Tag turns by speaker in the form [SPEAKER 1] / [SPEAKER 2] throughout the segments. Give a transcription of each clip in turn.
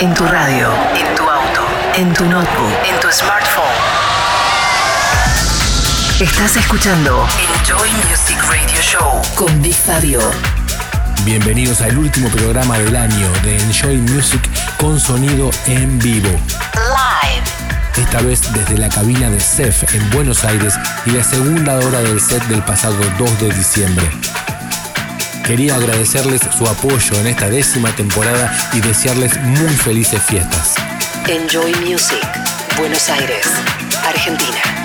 [SPEAKER 1] En tu radio, en tu auto, en tu notebook, en tu smartphone. Estás escuchando Enjoy Music Radio Show con Big Fabio.
[SPEAKER 2] Bienvenidos al último programa del año de Enjoy Music con sonido en vivo.
[SPEAKER 1] Live.
[SPEAKER 2] Esta vez desde la cabina de CEF en Buenos Aires y la segunda hora del set del pasado 2 de diciembre. Quería agradecerles su apoyo en esta décima temporada y desearles muy felices fiestas.
[SPEAKER 1] Enjoy Music. Buenos Aires, Argentina.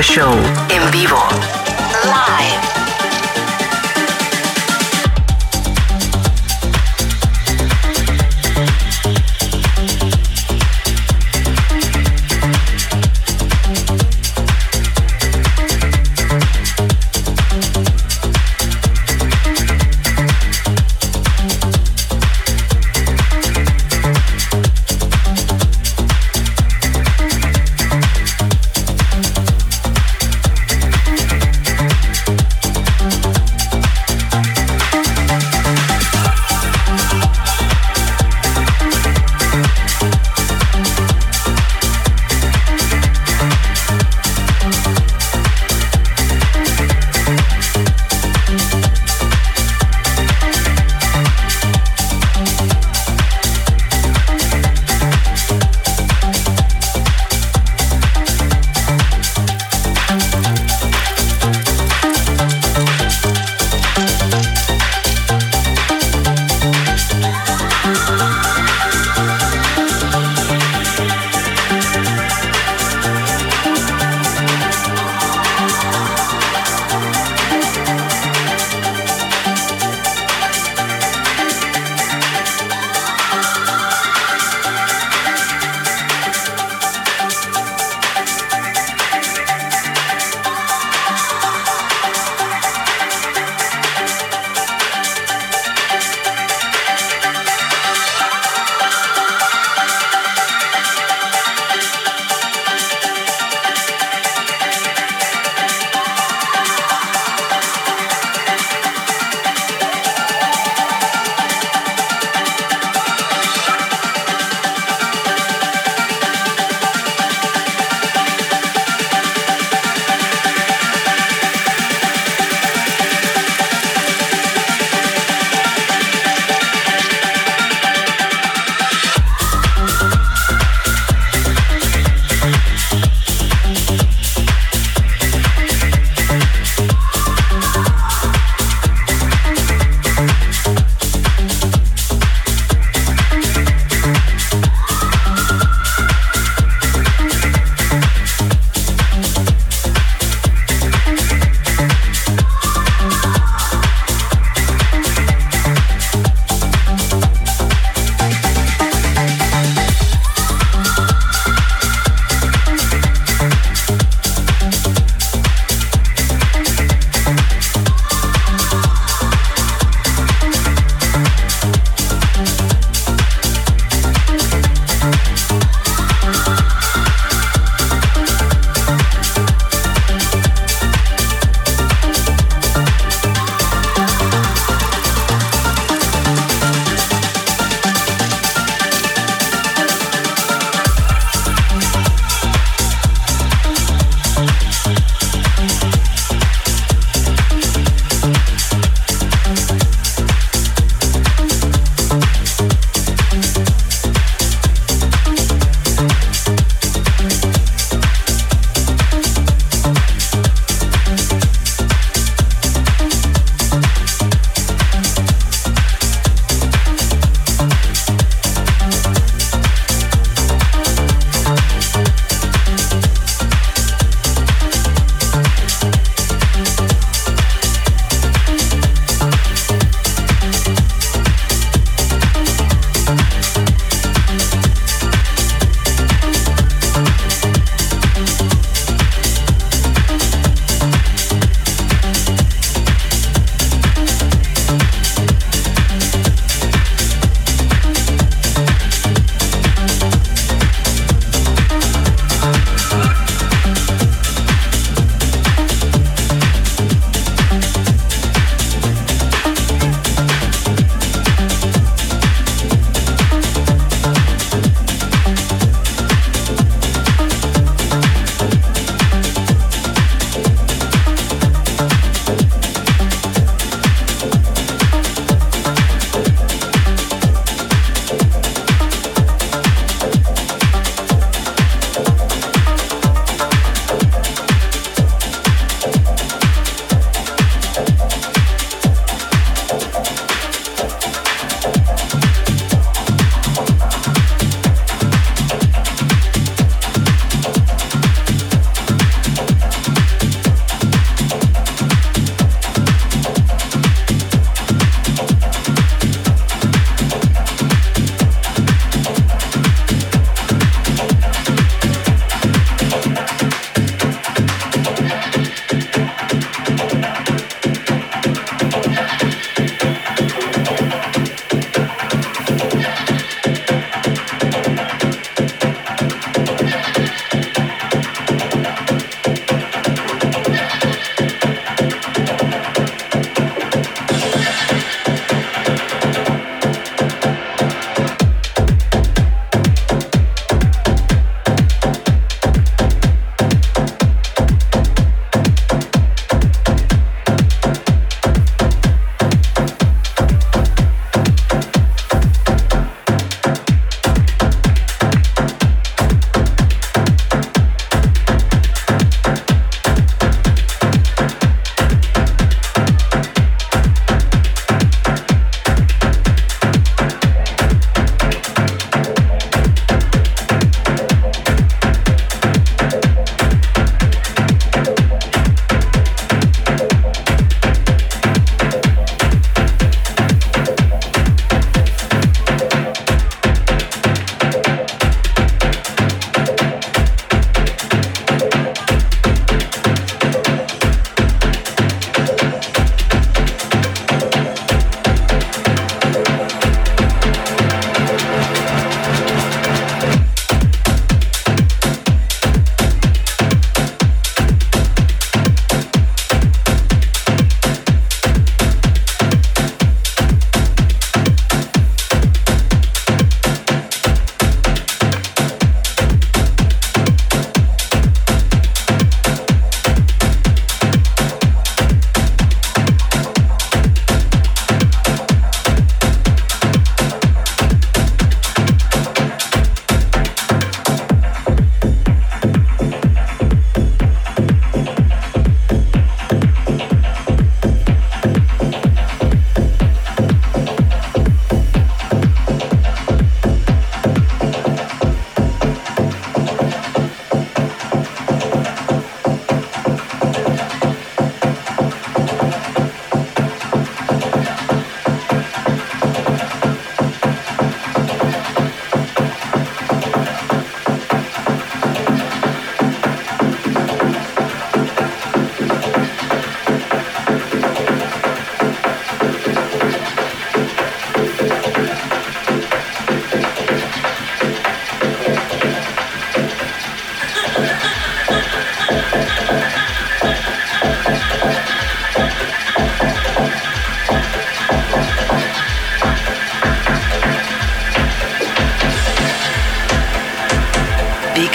[SPEAKER 1] Radio Show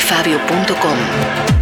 [SPEAKER 1] bigfabio.com.